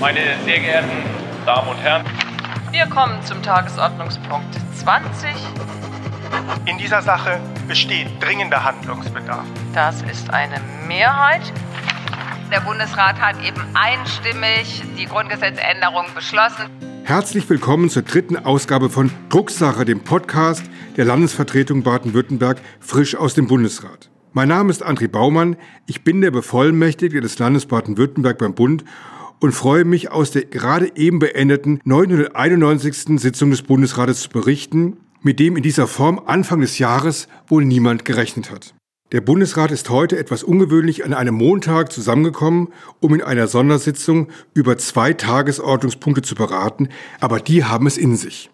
Meine sehr geehrten Damen und Herren, wir kommen zum Tagesordnungspunkt 20. In dieser Sache besteht dringender Handlungsbedarf. Das ist eine Mehrheit. Der Bundesrat hat eben einstimmig die Grundgesetzänderung beschlossen. Herzlich willkommen zur dritten Ausgabe von Drucksache, dem Podcast der Landesvertretung Baden-Württemberg, frisch aus dem Bundesrat. Mein Name ist André Baumann, ich bin der Bevollmächtigte des Landes Baden-Württemberg beim Bund und freue mich, aus der gerade eben beendeten 991. Sitzung des Bundesrates zu berichten, mit dem in dieser Form Anfang des Jahres wohl niemand gerechnet hat. Der Bundesrat ist heute etwas ungewöhnlich an einem Montag zusammengekommen, um in einer Sondersitzung über zwei Tagesordnungspunkte zu beraten, aber die haben es in sich.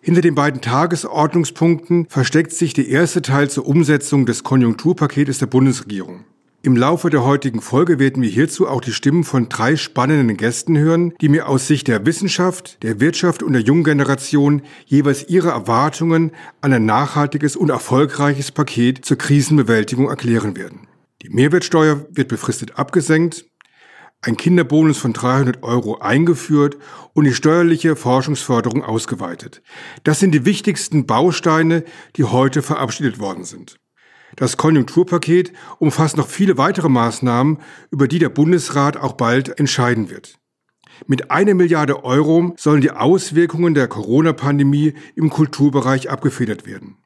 Hinter den beiden Tagesordnungspunkten versteckt sich der erste Teil zur Umsetzung des Konjunkturpaketes der Bundesregierung. Im Laufe der heutigen Folge werden wir hierzu auch die Stimmen von drei spannenden Gästen hören, die mir aus Sicht der Wissenschaft, der Wirtschaft und der jungen Generation jeweils ihre Erwartungen an ein nachhaltiges und erfolgreiches Paket zur Krisenbewältigung erklären werden. Die Mehrwertsteuer wird befristet abgesenkt, ein Kinderbonus von 300 Euro eingeführt und die steuerliche Forschungsförderung ausgeweitet. Das sind die wichtigsten Bausteine, die heute verabschiedet worden sind. Das Konjunkturpaket umfasst noch viele weitere Maßnahmen, über die der Bundesrat auch bald entscheiden wird. Mit einer Milliarde Euro sollen die Auswirkungen der Corona-Pandemie im Kulturbereich abgefedert werden.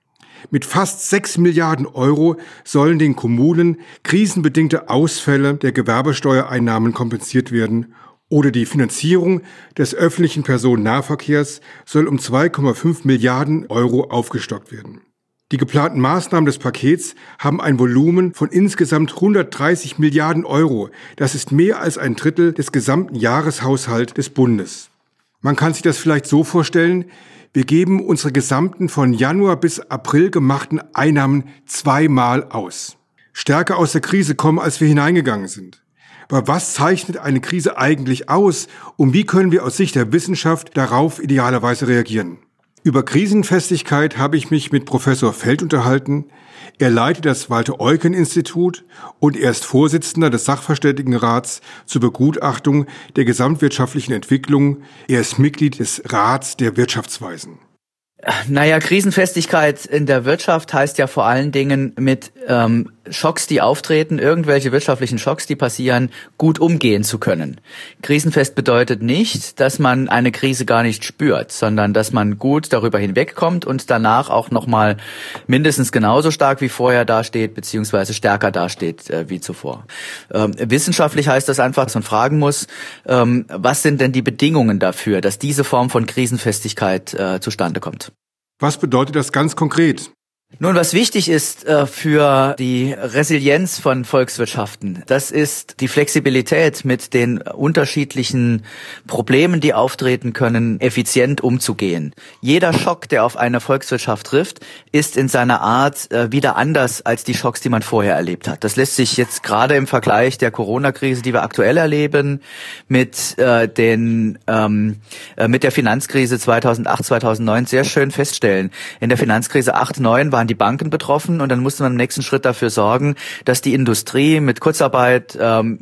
Mit fast sechs Milliarden Euro sollen den Kommunen krisenbedingte Ausfälle der Gewerbesteuereinnahmen kompensiert werden oder die Finanzierung des öffentlichen Personennahverkehrs soll um 2,5 Milliarden Euro aufgestockt werden. Die geplanten Maßnahmen des Pakets haben ein Volumen von insgesamt 130 Milliarden Euro. Das ist mehr als ein Drittel des gesamten Jahreshaushalts des Bundes. Man kann sich das vielleicht so vorstellen, wir geben unsere gesamten von Januar bis April gemachten Einnahmen zweimal aus. Stärker aus der Krise kommen, als wir hineingegangen sind. Aber was zeichnet eine Krise eigentlich aus und wie können wir aus Sicht der Wissenschaft darauf idealerweise reagieren? Über Krisenfestigkeit habe ich mich mit Professor Feld unterhalten. Er leitet das Walter-Eucken-Institut und er ist Vorsitzender des Sachverständigenrats zur Begutachtung der gesamtwirtschaftlichen Entwicklung. Er ist Mitglied des Rats der Wirtschaftsweisen. Naja, Krisenfestigkeit in der Wirtschaft heißt ja vor allen Dingen mit ähm, Schocks, die auftreten, irgendwelche wirtschaftlichen Schocks, die passieren, gut umgehen zu können. Krisenfest bedeutet nicht, dass man eine Krise gar nicht spürt, sondern dass man gut darüber hinwegkommt und danach auch nochmal mindestens genauso stark wie vorher dasteht, beziehungsweise stärker dasteht äh, wie zuvor. Ähm, wissenschaftlich heißt das einfach, dass man fragen muss, ähm, was sind denn die Bedingungen dafür, dass diese Form von Krisenfestigkeit äh, zustande kommt? Was bedeutet das ganz konkret? Nun, was wichtig ist äh, für die Resilienz von Volkswirtschaften, das ist die Flexibilität mit den unterschiedlichen Problemen, die auftreten können, effizient umzugehen. Jeder Schock, der auf eine Volkswirtschaft trifft, ist in seiner Art äh, wieder anders als die Schocks, die man vorher erlebt hat. Das lässt sich jetzt gerade im Vergleich der Corona-Krise, die wir aktuell erleben, mit äh, den ähm, äh, mit der Finanzkrise 2008, 2009 sehr schön feststellen. In der Finanzkrise 8, 9 war waren die Banken betroffen und dann musste man im nächsten Schritt dafür sorgen, dass die Industrie mit Kurzarbeit ähm,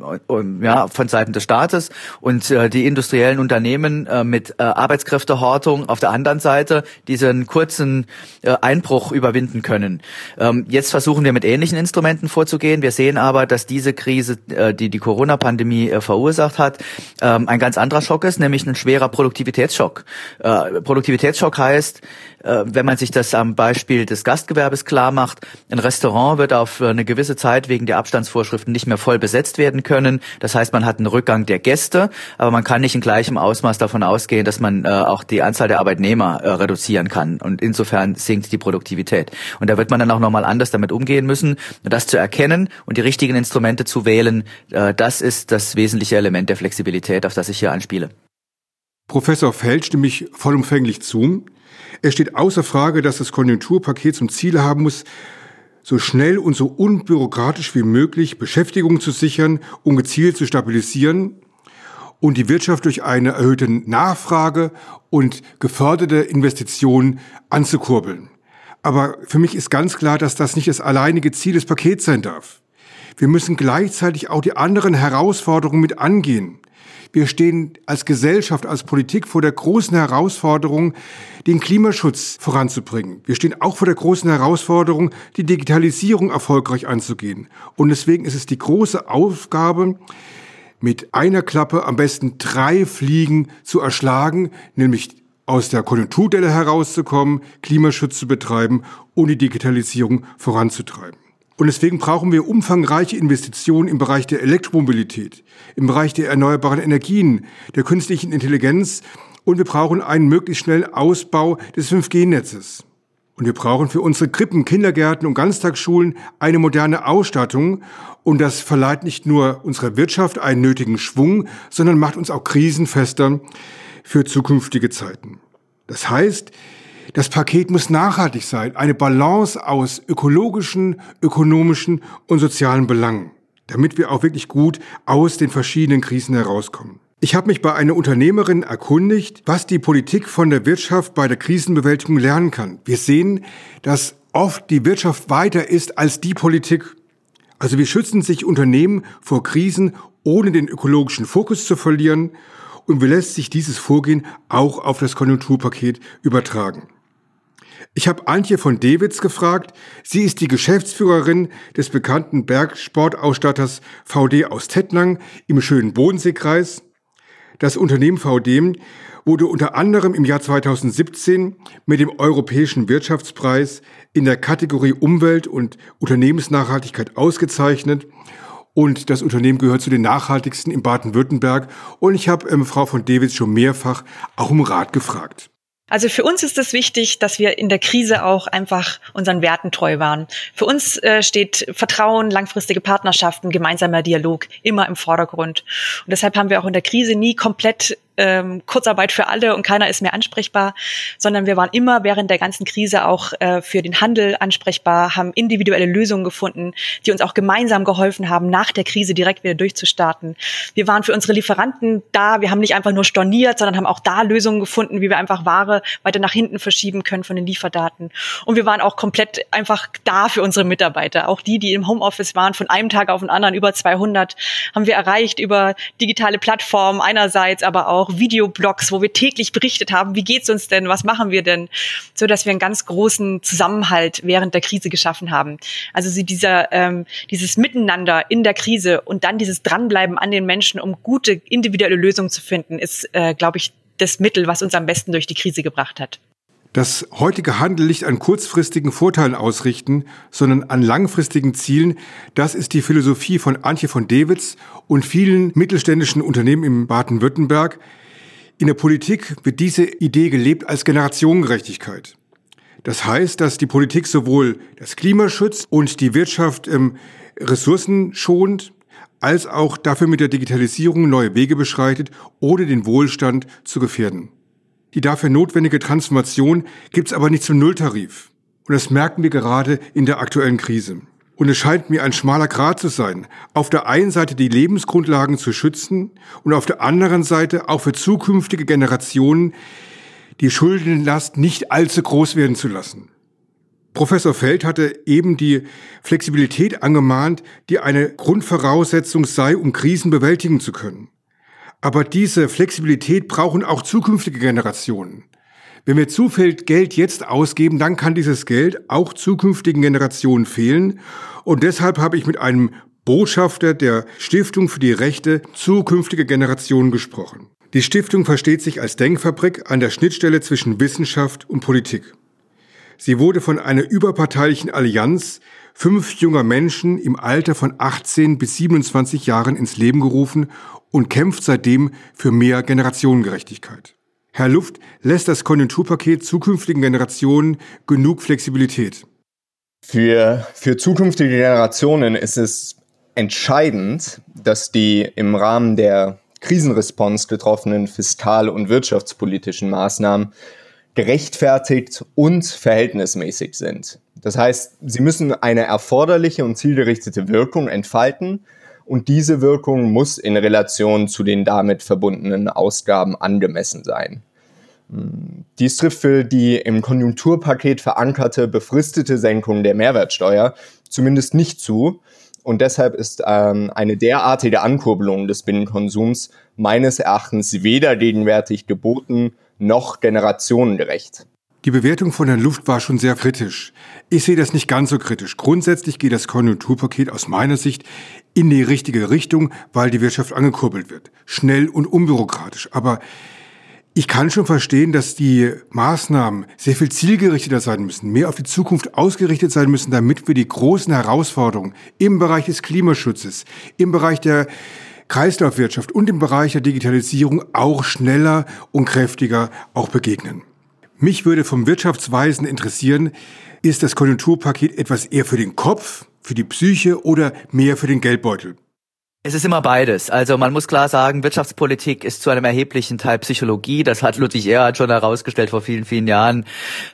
ja, von Seiten des Staates und äh, die industriellen Unternehmen äh, mit äh, Arbeitskräftehortung auf der anderen Seite diesen kurzen äh, Einbruch überwinden können. Ähm, jetzt versuchen wir mit ähnlichen Instrumenten vorzugehen. Wir sehen aber, dass diese Krise, äh, die die Corona-Pandemie äh, verursacht hat, ähm, ein ganz anderer Schock ist, nämlich ein schwerer Produktivitätsschock. Äh, Produktivitätsschock heißt, äh, wenn man sich das am Beispiel des Gastgewerbes klar macht, ein Restaurant wird auf eine gewisse Zeit wegen der Abstandsvorschriften nicht mehr voll besetzt werden können. Das heißt, man hat einen Rückgang der Gäste, aber man kann nicht in gleichem Ausmaß davon ausgehen, dass man äh, auch die Anzahl der Arbeitnehmer äh, reduzieren kann. Und insofern sinkt die Produktivität. Und da wird man dann auch nochmal anders damit umgehen müssen. Das zu erkennen und die richtigen Instrumente zu wählen, äh, das ist das wesentliche Element der Flexibilität, auf das ich hier anspiele. Professor Feld stimme ich vollumfänglich zu. Es steht außer Frage, dass das Konjunkturpaket zum Ziel haben muss, so schnell und so unbürokratisch wie möglich Beschäftigung zu sichern und gezielt zu stabilisieren und die Wirtschaft durch eine erhöhte Nachfrage und geförderte Investitionen anzukurbeln. Aber für mich ist ganz klar, dass das nicht das alleinige Ziel des Pakets sein darf. Wir müssen gleichzeitig auch die anderen Herausforderungen mit angehen. Wir stehen als Gesellschaft, als Politik vor der großen Herausforderung, den Klimaschutz voranzubringen. Wir stehen auch vor der großen Herausforderung, die Digitalisierung erfolgreich anzugehen. Und deswegen ist es die große Aufgabe, mit einer Klappe am besten drei Fliegen zu erschlagen, nämlich aus der Konjunkturdelle herauszukommen, Klimaschutz zu betreiben und die Digitalisierung voranzutreiben. Und deswegen brauchen wir umfangreiche Investitionen im Bereich der Elektromobilität, im Bereich der erneuerbaren Energien, der künstlichen Intelligenz und wir brauchen einen möglichst schnellen Ausbau des 5G-Netzes. Und wir brauchen für unsere Krippen, Kindergärten und Ganztagsschulen eine moderne Ausstattung. Und das verleiht nicht nur unserer Wirtschaft einen nötigen Schwung, sondern macht uns auch krisenfester für zukünftige Zeiten. Das heißt, das Paket muss nachhaltig sein, eine Balance aus ökologischen, ökonomischen und sozialen Belangen, damit wir auch wirklich gut aus den verschiedenen Krisen herauskommen. Ich habe mich bei einer Unternehmerin erkundigt, was die Politik von der Wirtschaft bei der Krisenbewältigung lernen kann. Wir sehen, dass oft die Wirtschaft weiter ist als die Politik. Also wie schützen sich Unternehmen vor Krisen, ohne den ökologischen Fokus zu verlieren? Und wie lässt sich dieses Vorgehen auch auf das Konjunkturpaket übertragen? Ich habe Antje von Dewitz gefragt. Sie ist die Geschäftsführerin des bekannten Bergsportausstatters VD aus Tettnang im schönen Bodenseekreis. Das Unternehmen VD wurde unter anderem im Jahr 2017 mit dem Europäischen Wirtschaftspreis in der Kategorie Umwelt und Unternehmensnachhaltigkeit ausgezeichnet. Und das Unternehmen gehört zu den nachhaltigsten in Baden-Württemberg. Und ich habe ähm, Frau von Dewitz schon mehrfach auch um Rat gefragt. Also für uns ist es wichtig, dass wir in der Krise auch einfach unseren Werten treu waren. Für uns äh, steht Vertrauen, langfristige Partnerschaften, gemeinsamer Dialog immer im Vordergrund. Und deshalb haben wir auch in der Krise nie komplett ähm, Kurzarbeit für alle und keiner ist mehr ansprechbar, sondern wir waren immer während der ganzen Krise auch äh, für den Handel ansprechbar, haben individuelle Lösungen gefunden, die uns auch gemeinsam geholfen haben, nach der Krise direkt wieder durchzustarten. Wir waren für unsere Lieferanten da, wir haben nicht einfach nur storniert, sondern haben auch da Lösungen gefunden, wie wir einfach Ware weiter nach hinten verschieben können von den Lieferdaten. Und wir waren auch komplett einfach da für unsere Mitarbeiter, auch die, die im Homeoffice waren, von einem Tag auf den anderen über 200, haben wir erreicht über digitale Plattformen einerseits, aber auch auch Videoblogs, wo wir täglich berichtet haben, wie geht's uns denn, was machen wir denn, so dass wir einen ganz großen Zusammenhalt während der Krise geschaffen haben. Also sie dieser ähm, dieses Miteinander in der Krise und dann dieses Dranbleiben an den Menschen, um gute individuelle Lösungen zu finden, ist, äh, glaube ich, das Mittel, was uns am besten durch die Krise gebracht hat. Das heutige Handel nicht an kurzfristigen Vorteilen ausrichten, sondern an langfristigen Zielen, das ist die Philosophie von Antje von Dewitz und vielen mittelständischen Unternehmen im Baden-Württemberg. In der Politik wird diese Idee gelebt als Generationengerechtigkeit. Das heißt, dass die Politik sowohl das Klima schützt und die Wirtschaft ähm, Ressourcen schont, als auch dafür mit der Digitalisierung neue Wege beschreitet, ohne den Wohlstand zu gefährden. Die dafür notwendige Transformation gibt es aber nicht zum Nulltarif. Und das merken wir gerade in der aktuellen Krise. Und es scheint mir ein schmaler Grat zu sein, auf der einen Seite die Lebensgrundlagen zu schützen und auf der anderen Seite auch für zukünftige Generationen die Schuldenlast nicht allzu groß werden zu lassen. Professor Feld hatte eben die Flexibilität angemahnt, die eine Grundvoraussetzung sei, um Krisen bewältigen zu können. Aber diese Flexibilität brauchen auch zukünftige Generationen. Wenn wir zu viel Geld jetzt ausgeben, dann kann dieses Geld auch zukünftigen Generationen fehlen. Und deshalb habe ich mit einem Botschafter der Stiftung für die Rechte zukünftige Generationen gesprochen. Die Stiftung versteht sich als Denkfabrik an der Schnittstelle zwischen Wissenschaft und Politik. Sie wurde von einer überparteilichen Allianz fünf junger Menschen im Alter von 18 bis 27 Jahren ins Leben gerufen und kämpft seitdem für mehr Generationengerechtigkeit. Herr Luft lässt das Konjunkturpaket zukünftigen Generationen genug Flexibilität. Für, für zukünftige Generationen ist es entscheidend, dass die im Rahmen der Krisenresponse getroffenen fiskal- und wirtschaftspolitischen Maßnahmen gerechtfertigt und verhältnismäßig sind. Das heißt, sie müssen eine erforderliche und zielgerichtete Wirkung entfalten und diese Wirkung muss in Relation zu den damit verbundenen Ausgaben angemessen sein. Dies trifft für die im Konjunkturpaket verankerte befristete Senkung der Mehrwertsteuer zumindest nicht zu Und deshalb ist ähm, eine derartige Ankurbelung des Binnenkonsums meines Erachtens weder gegenwärtig geboten noch generationengerecht. Die Bewertung von der Luft war schon sehr kritisch. Ich sehe das nicht ganz so kritisch. Grundsätzlich geht das Konjunkturpaket aus meiner Sicht in die richtige Richtung, weil die Wirtschaft angekurbelt wird. Schnell und unbürokratisch. Aber ich kann schon verstehen, dass die Maßnahmen sehr viel zielgerichteter sein müssen, mehr auf die Zukunft ausgerichtet sein müssen, damit wir die großen Herausforderungen im Bereich des Klimaschutzes, im Bereich der Kreislaufwirtschaft und im Bereich der Digitalisierung auch schneller und kräftiger auch begegnen. Mich würde vom Wirtschaftsweisen interessieren, ist das Konjunkturpaket etwas eher für den Kopf, für die Psyche oder mehr für den Geldbeutel? Es ist immer beides. Also man muss klar sagen, Wirtschaftspolitik ist zu einem erheblichen Teil Psychologie. Das hat Ludwig Erhard schon herausgestellt vor vielen, vielen Jahren.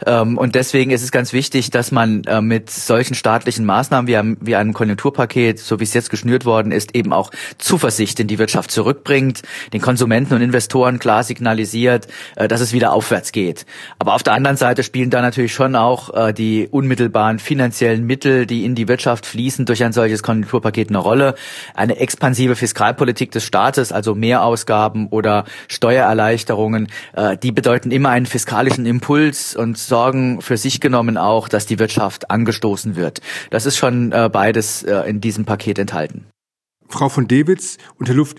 Ähm, und deswegen ist es ganz wichtig, dass man äh, mit solchen staatlichen Maßnahmen wie, einem Konjunkturpaket, so wie es jetzt geschnürt worden ist, eben auch Zuversicht in die Wirtschaft zurückbringt, den Konsumenten und Investoren klar signalisiert, äh, dass es wieder aufwärts geht. Aber auf der anderen Seite spielen da natürlich schon auch äh, die unmittelbaren finanziellen Mittel, die in die Wirtschaft fließen, durch ein solches Konjunkturpaket eine Rolle. Eine expansive Fiskalpolitik des Staates, also Mehrausgaben oder Steuererleichterungen, äh, die bedeuten immer einen fiskalischen Impuls und sorgen für sich genommen auch, dass die Wirtschaft angestoßen wird. Das ist schon äh, beides äh, in diesem Paket enthalten. Frau von Dewitz und Herr Luft,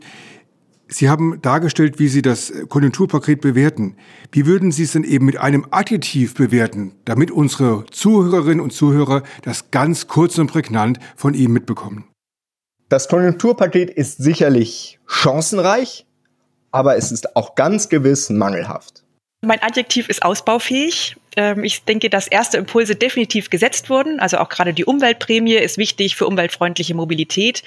Sie haben dargestellt, wie Sie das Konjunkturpaket bewerten. Wie würden Sie es denn eben mit einem Adjektiv bewerten, damit unsere Zuhörerinnen und Zuhörer das ganz kurz und prägnant von Ihnen mitbekommen? Das Konjunkturpaket ist sicherlich chancenreich, aber es ist auch ganz gewiss mangelhaft. Mein Adjektiv ist ausbaufähig. Ähm, ich denke, dass erste Impulse definitiv gesetzt wurden. Also auch gerade die Umweltprämie ist wichtig für umweltfreundliche Mobilität.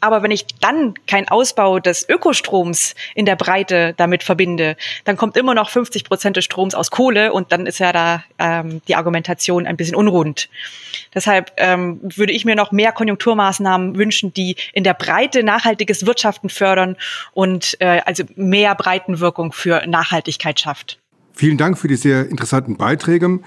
Aber wenn ich dann keinen Ausbau des Ökostroms in der Breite damit verbinde, dann kommt immer noch 50 Prozent des Stroms aus Kohle und dann ist ja da ähm, die Argumentation ein bisschen unrund. Deshalb ähm, würde ich mir noch mehr Konjunkturmaßnahmen wünschen, die in der Breite nachhaltiges Wirtschaften fördern und äh, also mehr Breitenwirkung für Nachhaltigkeit schafft. Vielen Dank für die sehr interessanten Beiträge.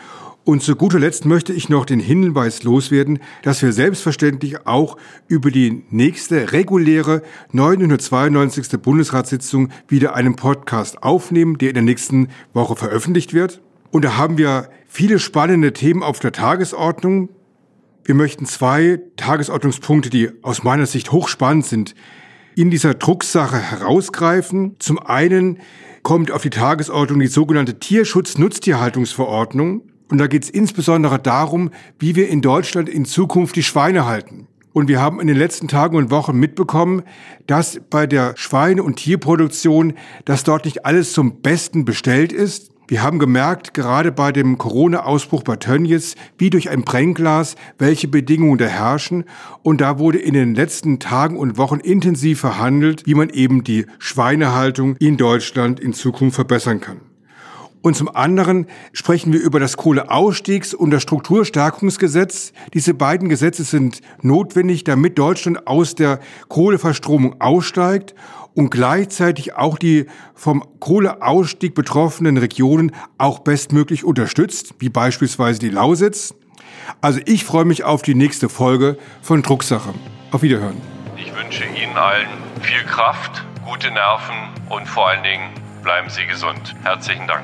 Und zu guter Letzt möchte ich noch den Hinweis loswerden, dass wir selbstverständlich auch über die nächste reguläre 992. Bundesratssitzung wieder einen Podcast aufnehmen, der in der nächsten Woche veröffentlicht wird. Und da haben wir viele spannende Themen auf der Tagesordnung. Wir möchten zwei Tagesordnungspunkte, die aus meiner Sicht hochspannend sind, in dieser Drucksache herausgreifen. Zum einen kommt auf die Tagesordnung die sogenannte Tierschutz-Nutztierhaltungsverordnung. Und da geht es insbesondere darum, wie wir in Deutschland in Zukunft die Schweine halten. Und wir haben in den letzten Tagen und Wochen mitbekommen, dass bei der Schweine- und Tierproduktion, dass dort nicht alles zum Besten bestellt ist. Wir haben gemerkt, gerade bei dem Corona-Ausbruch bei Tönnies, wie durch ein Brennglas, welche Bedingungen da herrschen. Und da wurde in den letzten Tagen und Wochen intensiv verhandelt, wie man eben die Schweinehaltung in Deutschland in Zukunft verbessern kann. Und zum anderen sprechen wir über das Kohleausstiegs- und das Strukturstärkungsgesetz. Diese beiden Gesetze sind notwendig, damit Deutschland aus der Kohleverstromung aussteigt und gleichzeitig auch die vom Kohleausstieg betroffenen Regionen auch bestmöglich unterstützt, wie beispielsweise die Lausitz. Also ich freue mich auf die nächste Folge von Drucksache. Auf Wiederhören. Ich wünsche Ihnen allen viel Kraft, gute Nerven und vor allen Dingen bleiben Sie gesund. Herzlichen Dank.